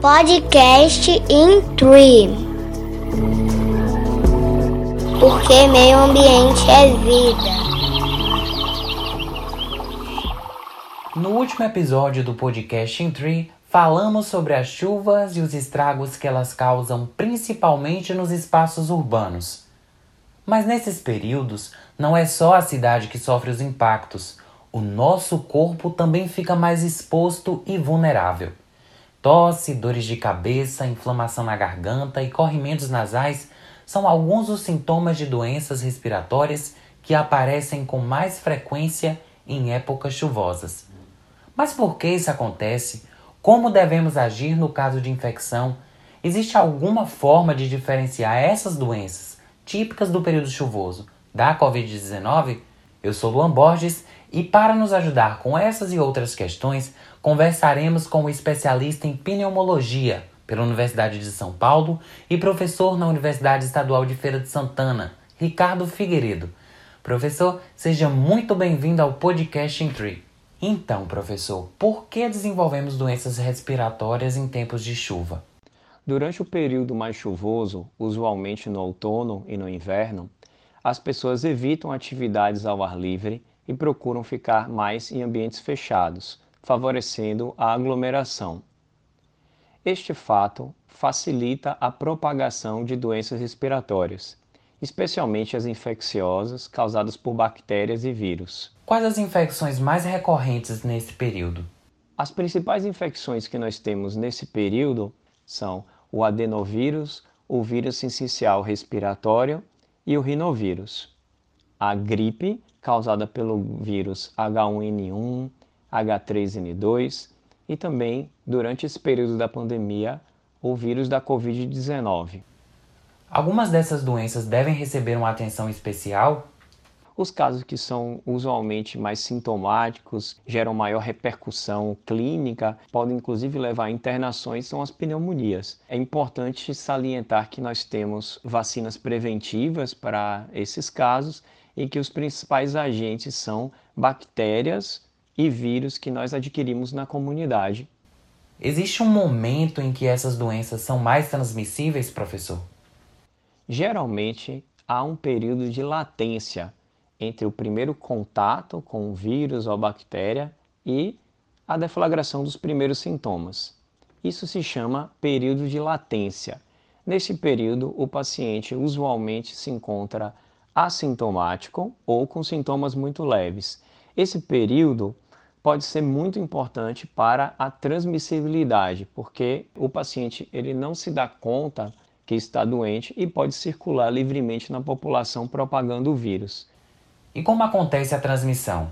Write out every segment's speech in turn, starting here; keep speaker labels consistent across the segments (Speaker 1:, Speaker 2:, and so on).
Speaker 1: Podcast in Tree. Porque meio ambiente é vida.
Speaker 2: No último episódio do podcast in Tree, falamos sobre as chuvas e os estragos que elas causam principalmente nos espaços urbanos. Mas nesses períodos, não é só a cidade que sofre os impactos, o nosso corpo também fica mais exposto e vulnerável. Tosse, dores de cabeça, inflamação na garganta e corrimentos nasais são alguns dos sintomas de doenças respiratórias que aparecem com mais frequência em épocas chuvosas. Mas por que isso acontece? Como devemos agir no caso de infecção? Existe alguma forma de diferenciar essas doenças típicas do período chuvoso da Covid-19? Eu sou Luan Borges e para nos ajudar com essas e outras questões, conversaremos com o especialista em pneumologia pela Universidade de São Paulo e professor na Universidade Estadual de Feira de Santana, Ricardo Figueiredo. Professor, seja muito bem-vindo ao podcast Tree. Então, professor, por que desenvolvemos doenças respiratórias em tempos de chuva?
Speaker 3: Durante o período mais chuvoso, usualmente no outono e no inverno, as pessoas evitam atividades ao ar livre e procuram ficar mais em ambientes fechados, favorecendo a aglomeração. Este fato facilita a propagação de doenças respiratórias, especialmente as infecciosas causadas por bactérias e vírus.
Speaker 2: Quais as infecções mais recorrentes nesse período?
Speaker 3: As principais infecções que nós temos nesse período são o adenovírus, o vírus sincicial respiratório e o rinovírus. A gripe, causada pelo vírus H1N1, H3N2 e também, durante esse período da pandemia, o vírus da Covid-19.
Speaker 2: Algumas dessas doenças devem receber uma atenção especial?
Speaker 3: Os casos que são usualmente mais sintomáticos, geram maior repercussão clínica, podem inclusive levar a internações, são as pneumonias. É importante salientar que nós temos vacinas preventivas para esses casos em que os principais agentes são bactérias e vírus que nós adquirimos na comunidade.
Speaker 2: Existe um momento em que essas doenças são mais transmissíveis, professor?
Speaker 3: Geralmente há um período de latência entre o primeiro contato com o vírus ou bactéria e a deflagração dos primeiros sintomas. Isso se chama período de latência. Nesse período, o paciente usualmente se encontra assintomático ou com sintomas muito leves. Esse período pode ser muito importante para a transmissibilidade, porque o paciente ele não se dá conta que está doente e pode circular livremente na população propagando o vírus.
Speaker 2: E como acontece a transmissão?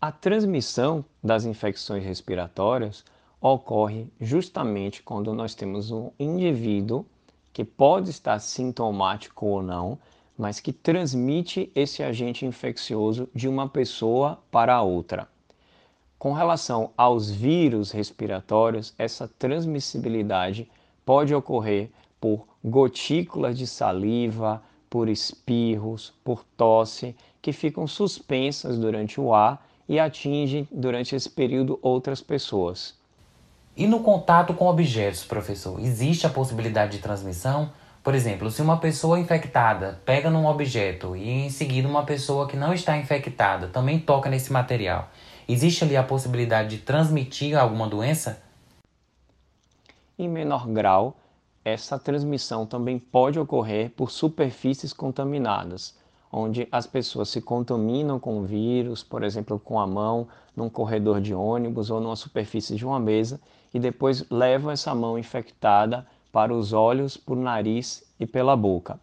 Speaker 3: A transmissão das infecções respiratórias ocorre justamente quando nós temos um indivíduo que pode estar sintomático ou não, mas que transmite esse agente infeccioso de uma pessoa para outra. Com relação aos vírus respiratórios, essa transmissibilidade pode ocorrer por gotículas de saliva, por espirros, por tosse, que ficam suspensas durante o ar e atingem durante esse período outras pessoas.
Speaker 2: E no contato com objetos, professor, existe a possibilidade de transmissão? Por exemplo, se uma pessoa infectada pega num objeto e em seguida uma pessoa que não está infectada também toca nesse material, existe ali a possibilidade de transmitir alguma doença?
Speaker 3: Em menor grau, essa transmissão também pode ocorrer por superfícies contaminadas, onde as pessoas se contaminam com o vírus, por exemplo, com a mão, num corredor de ônibus ou numa superfície de uma mesa, e depois levam essa mão infectada para os olhos, por nariz e pela boca.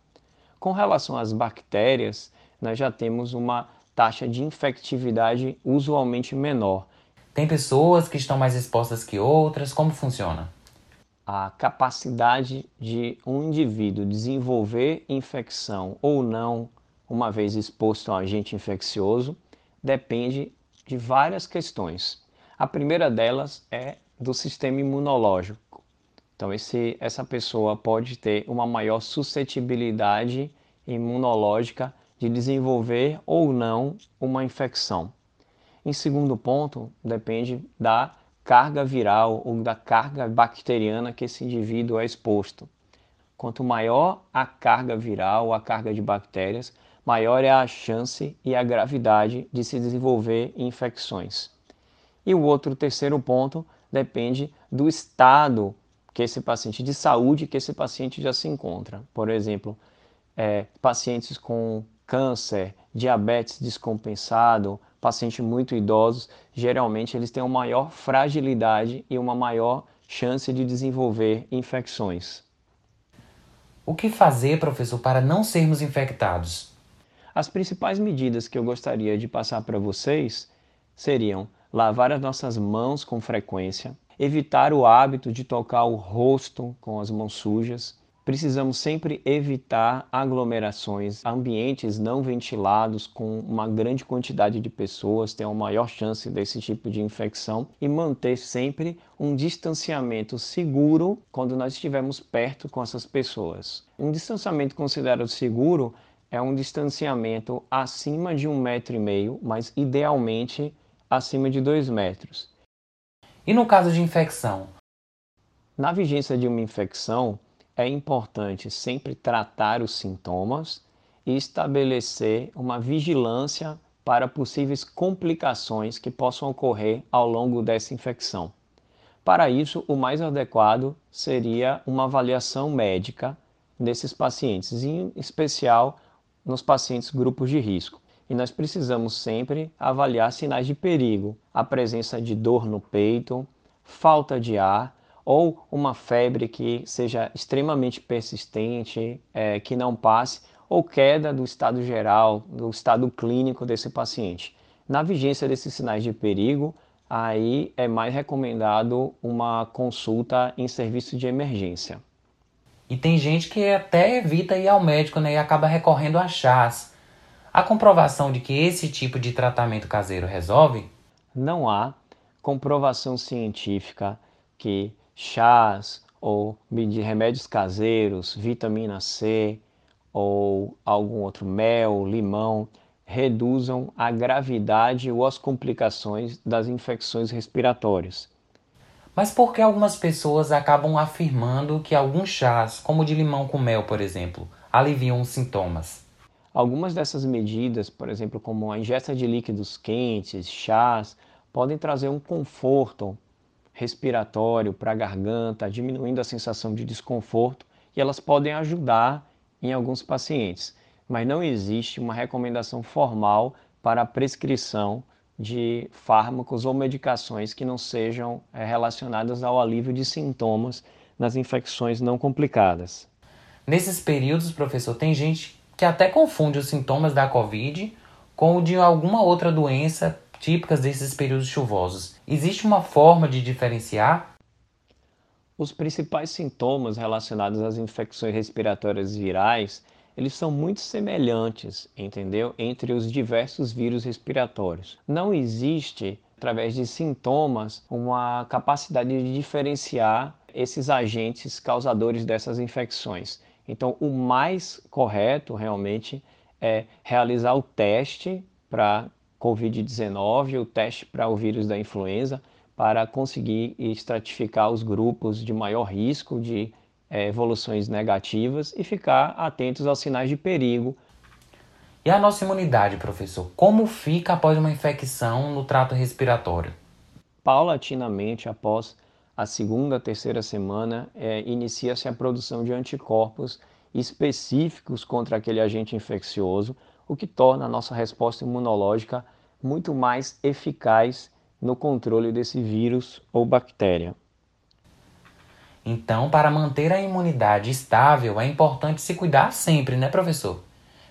Speaker 3: Com relação às bactérias, nós já temos uma taxa de infectividade usualmente menor.
Speaker 2: Tem pessoas que estão mais expostas que outras, como funciona?
Speaker 3: A capacidade de um indivíduo desenvolver infecção ou não, uma vez exposto a um agente infeccioso, depende de várias questões. A primeira delas é do sistema imunológico. Então, esse, essa pessoa pode ter uma maior suscetibilidade imunológica de desenvolver ou não uma infecção. Em segundo ponto, depende da carga viral ou da carga bacteriana que esse indivíduo é exposto. Quanto maior a carga viral, a carga de bactérias, maior é a chance e a gravidade de se desenvolver infecções. E o outro terceiro ponto depende do estado que esse paciente de saúde que esse paciente já se encontra. Por exemplo, é, pacientes com câncer, diabetes descompensado, pacientes muito idosos, geralmente eles têm uma maior fragilidade e uma maior chance de desenvolver infecções.
Speaker 2: O que fazer, professor, para não sermos infectados?
Speaker 3: As principais medidas que eu gostaria de passar para vocês seriam lavar as nossas mãos com frequência, evitar o hábito de tocar o rosto com as mãos sujas, Precisamos sempre evitar aglomerações, ambientes não ventilados com uma grande quantidade de pessoas, tem uma maior chance desse tipo de infecção e manter sempre um distanciamento seguro quando nós estivermos perto com essas pessoas. Um distanciamento considerado seguro é um distanciamento acima de um metro e meio, mas idealmente acima de dois metros.
Speaker 2: E no caso de infecção?
Speaker 3: Na vigência de uma infecção, é importante sempre tratar os sintomas e estabelecer uma vigilância para possíveis complicações que possam ocorrer ao longo dessa infecção. Para isso, o mais adequado seria uma avaliação médica desses pacientes, em especial nos pacientes grupos de risco. E nós precisamos sempre avaliar sinais de perigo, a presença de dor no peito, falta de ar ou uma febre que seja extremamente persistente, é, que não passe, ou queda do estado geral, do estado clínico desse paciente. Na vigência desses sinais de perigo, aí é mais recomendado uma consulta em serviço de emergência.
Speaker 2: E tem gente que até evita ir ao médico né, e acaba recorrendo a chás. A comprovação de que esse tipo de tratamento caseiro resolve?
Speaker 3: Não há comprovação científica que chás ou de remédios caseiros, vitamina C ou algum outro mel, limão, reduzam a gravidade ou as complicações das infecções respiratórias.
Speaker 2: Mas por que algumas pessoas acabam afirmando que alguns chás, como o de limão com mel, por exemplo, aliviam os sintomas?
Speaker 3: Algumas dessas medidas, por exemplo, como a ingesta de líquidos quentes, chás, podem trazer um conforto respiratório para a garganta, diminuindo a sensação de desconforto e elas podem ajudar em alguns pacientes, mas não existe uma recomendação formal para a prescrição de fármacos ou medicações que não sejam é, relacionadas ao alívio de sintomas nas infecções não complicadas.
Speaker 2: Nesses períodos, professor, tem gente que até confunde os sintomas da Covid com o de alguma outra doença típicas desses períodos chuvosos. Existe uma forma de diferenciar?
Speaker 3: Os principais sintomas relacionados às infecções respiratórias virais, eles são muito semelhantes, entendeu? Entre os diversos vírus respiratórios. Não existe, através de sintomas, uma capacidade de diferenciar esses agentes causadores dessas infecções. Então, o mais correto realmente é realizar o teste para Covid-19, o teste para o vírus da influenza, para conseguir estratificar os grupos de maior risco de é, evoluções negativas e ficar atentos aos sinais de perigo.
Speaker 2: E a nossa imunidade, professor? Como fica após uma infecção no trato respiratório?
Speaker 3: Paulatinamente, após a segunda, terceira semana, é, inicia-se a produção de anticorpos específicos contra aquele agente infeccioso, o que torna a nossa resposta imunológica muito mais eficaz no controle desse vírus ou bactéria.
Speaker 2: Então, para manter a imunidade estável, é importante se cuidar sempre, né, professor?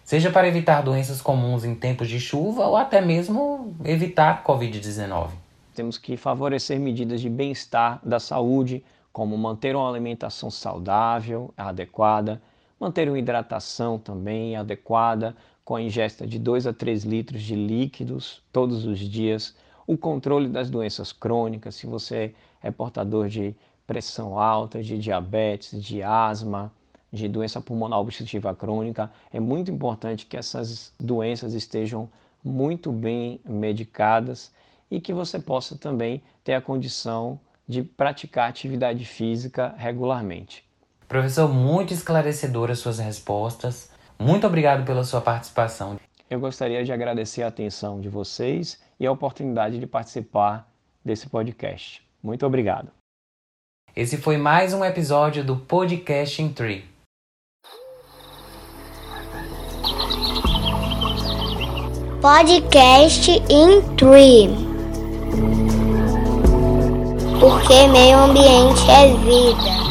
Speaker 2: Seja para evitar doenças comuns em tempos de chuva ou até mesmo evitar Covid-19.
Speaker 3: Temos que favorecer medidas de bem-estar da saúde, como manter uma alimentação saudável, adequada, manter uma hidratação também adequada, com a ingesta de 2 a 3 litros de líquidos todos os dias, o controle das doenças crônicas, se você é portador de pressão alta, de diabetes, de asma, de doença pulmonar obstrutiva crônica, é muito importante que essas doenças estejam muito bem medicadas e que você possa também ter a condição de praticar atividade física regularmente.
Speaker 2: Professor, muito esclarecedoras suas respostas. Muito obrigado pela sua participação.
Speaker 3: Eu gostaria de agradecer a atenção de vocês e a oportunidade de participar desse podcast. Muito obrigado.
Speaker 2: Esse foi mais um episódio do Podcast in Tree.
Speaker 1: Podcast in Tree. Porque meio ambiente é vida.